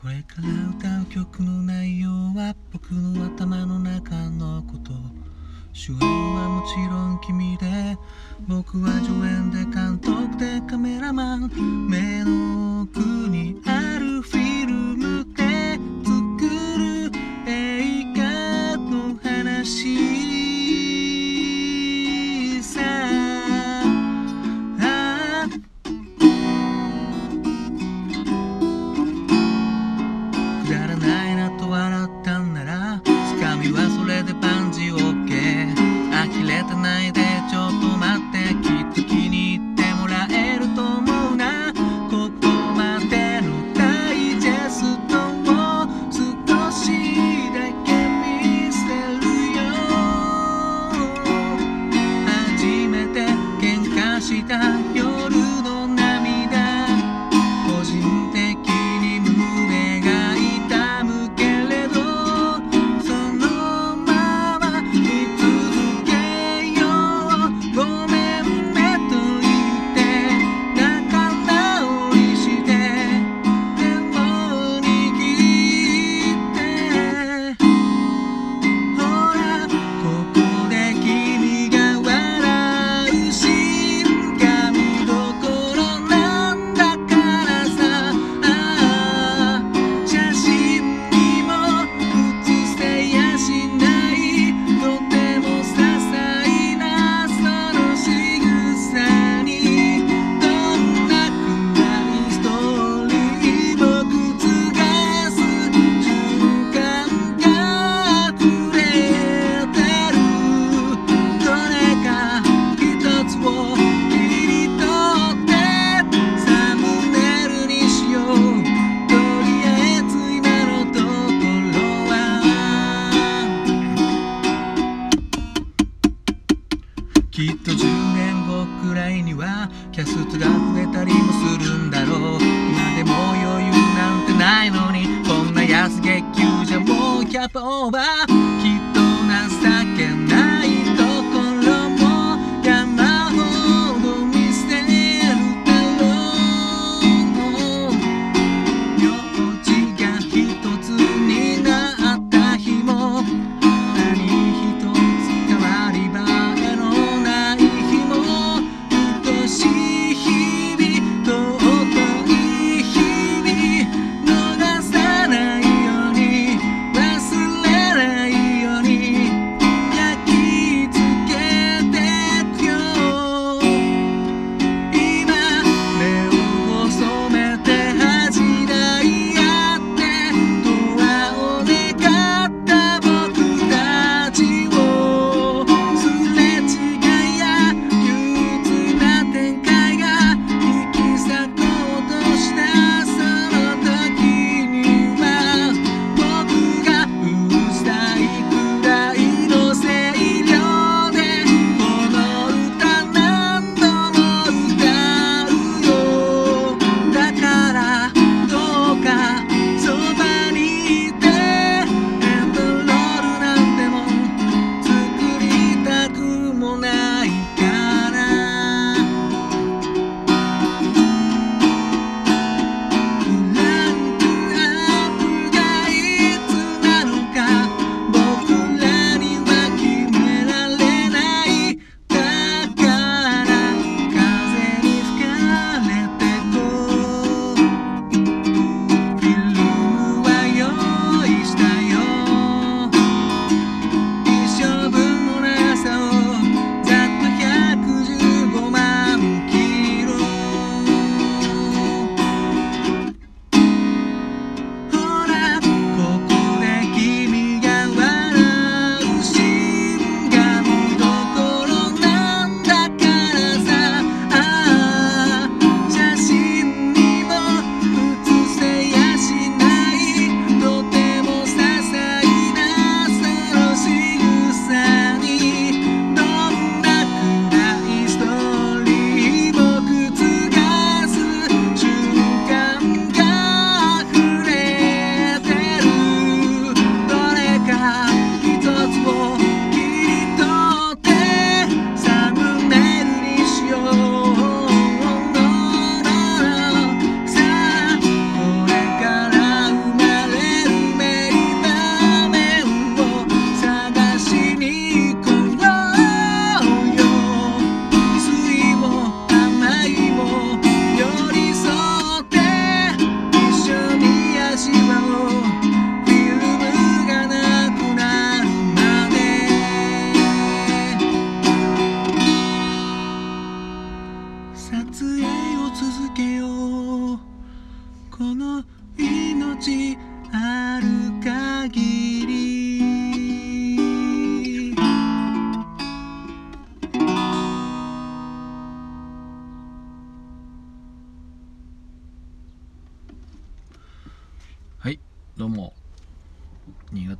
これから歌う曲の内容は僕の頭の中のこと。主演はもちろん君で。僕は助演で監督でカメラマン。目の奥にあるフィかみはそれで万事 OK 呆れてないでちょっと待ってきっと気に入ってもらえると思うな。ここまでのダイジェストを少しだけ見せるよ。初めて喧嘩した夜と10年後くらいにはキャストが増えたりもするんだろう。今でも余裕なんてないのにこんな安月給じゃもうキャパオーバー。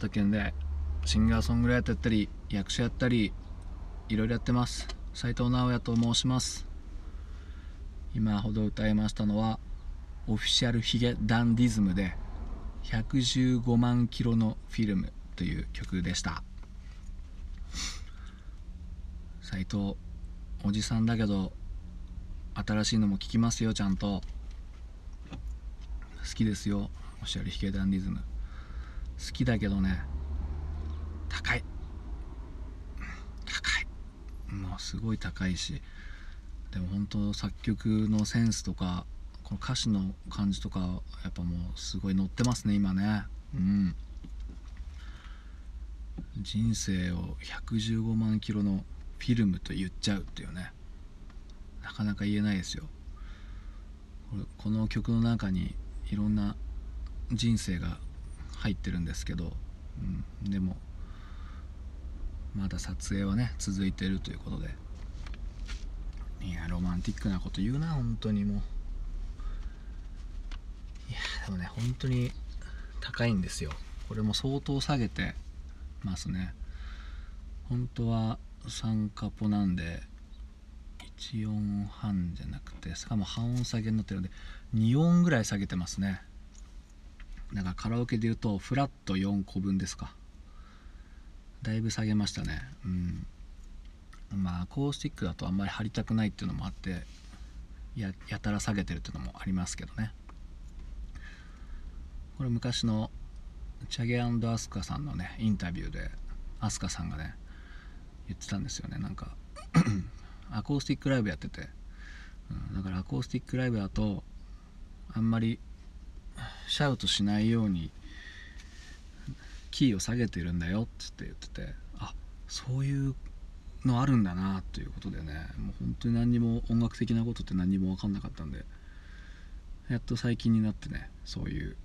潟県でシンガーソングライターやったり役者やったりいろいろやってます。斉藤直也と申します。今ほど歌いましたのはオフィシャルヒゲダンディズムで115万キロのフィルムという曲でした。斉藤おじさんだけど新しいのも聞きますよちゃんと。好きですよオフィシャルヒゲダンディズム。好きだけどね。高い。高い。もうすごい高いし。でも本当作曲のセンスとかこの歌詞の感じとかやっぱもうすごい乗ってますね今ね。うん。人生を115万キロのフィルムと言っちゃうっていうね。なかなか言えないですよ。ここの曲の中にいろんな人生が入ってるんですけど、うん、でもまだ撮影はね続いてるということでいやロマンティックなこと言うな本当にもう。いやでもね本当に高いんですよ。これも相当下げてますね。本当は3カポなんで1音半じゃなくてしかも半音下げになってるので2音ぐらい下げてますね。だかカラオケで言うとフラット4個分ですか。だいぶ下げましたね。うん。まあアコースティックだとあんまり張りたくないっていうのもあってややたら下げてるっていうのもありますけどね。これ昔のチャゲアスカさんのねインタビューでアスカさんがね言ってたんですよね。なんか アコースティックライブやってて、うん、だからアコースティックライブだとあんまりシャウトしないようにキーを下げてるんだよっつって言っててあそういうのあるんだなということでねもう本当に何にも音楽的なことって何にも分かんなかったんでやっと最近になってねそういう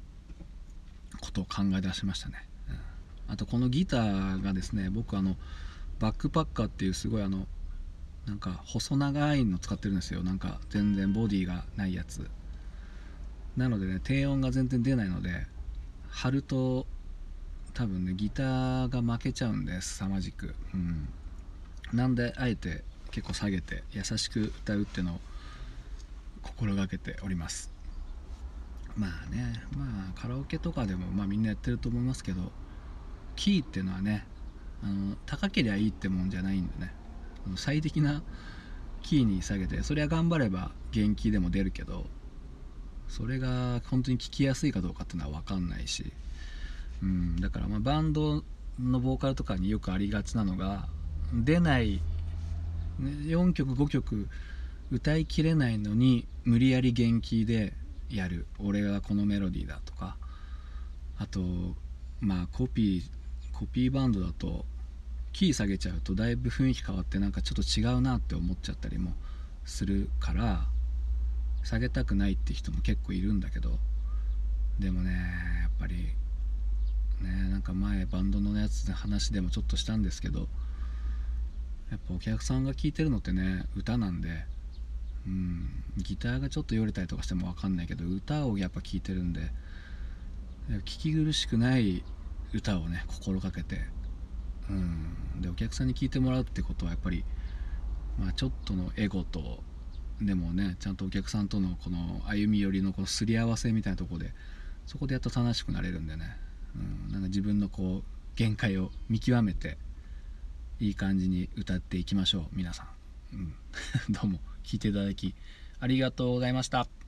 ことを考え出しましたね、うん、あとこのギターがですね僕あのバックパッカーっていうすごいあのなんか細長いの使ってるんですよ。なんか全然ボディがないやつ。なのでね低音が全然出ないので貼ると多分ねギターが負けちゃうんです凄まじく、うん、なんであえて結構下げて優しく歌うっていうのを心がけております。まあねまあカラオケとかでもまあみんなやってると思いますけどキーっていうのはねあの高けりゃいいってもんじゃないんでね。最適なキーに下げてそれは頑張れば元気でも出るけどそれが本当に聴きやすいかどうかっていうのは分かんないし、うん、だからまバンドのボーカルとかによくありがちなのが出ない、4曲5曲歌いきれないのに無理やり元気でやる。俺がこのメロディーだとか。あとまあコピーコピーバンドだとキー下げちゃうとだいぶ雰囲気変わってなんかちょっと違うなって思っちゃったりもするから下げたくないって人も結構いるんだけどでもねやっぱりねなんか前バンドのやつで話でもちょっとしたんですけどやっぱお客さんが聴いてるのってね歌なんでうんギターがちょっとよれたりとかしても分かんないけど歌をやっぱ聴いてるんで聞き苦しくない歌をね心がけてうんでお客さんに聞いてもらうってことはやっぱり、まあ、ちょっとのエゴとでもねちゃんとお客さんとのこの歩み寄りのこのすり合わせみたいなとこでそこでやっと楽しくなれるんでね、うん、なんか自分のこう限界を見極めていい感じに歌っていきましょう皆さん、うん、どうも聴いていただきありがとうございました。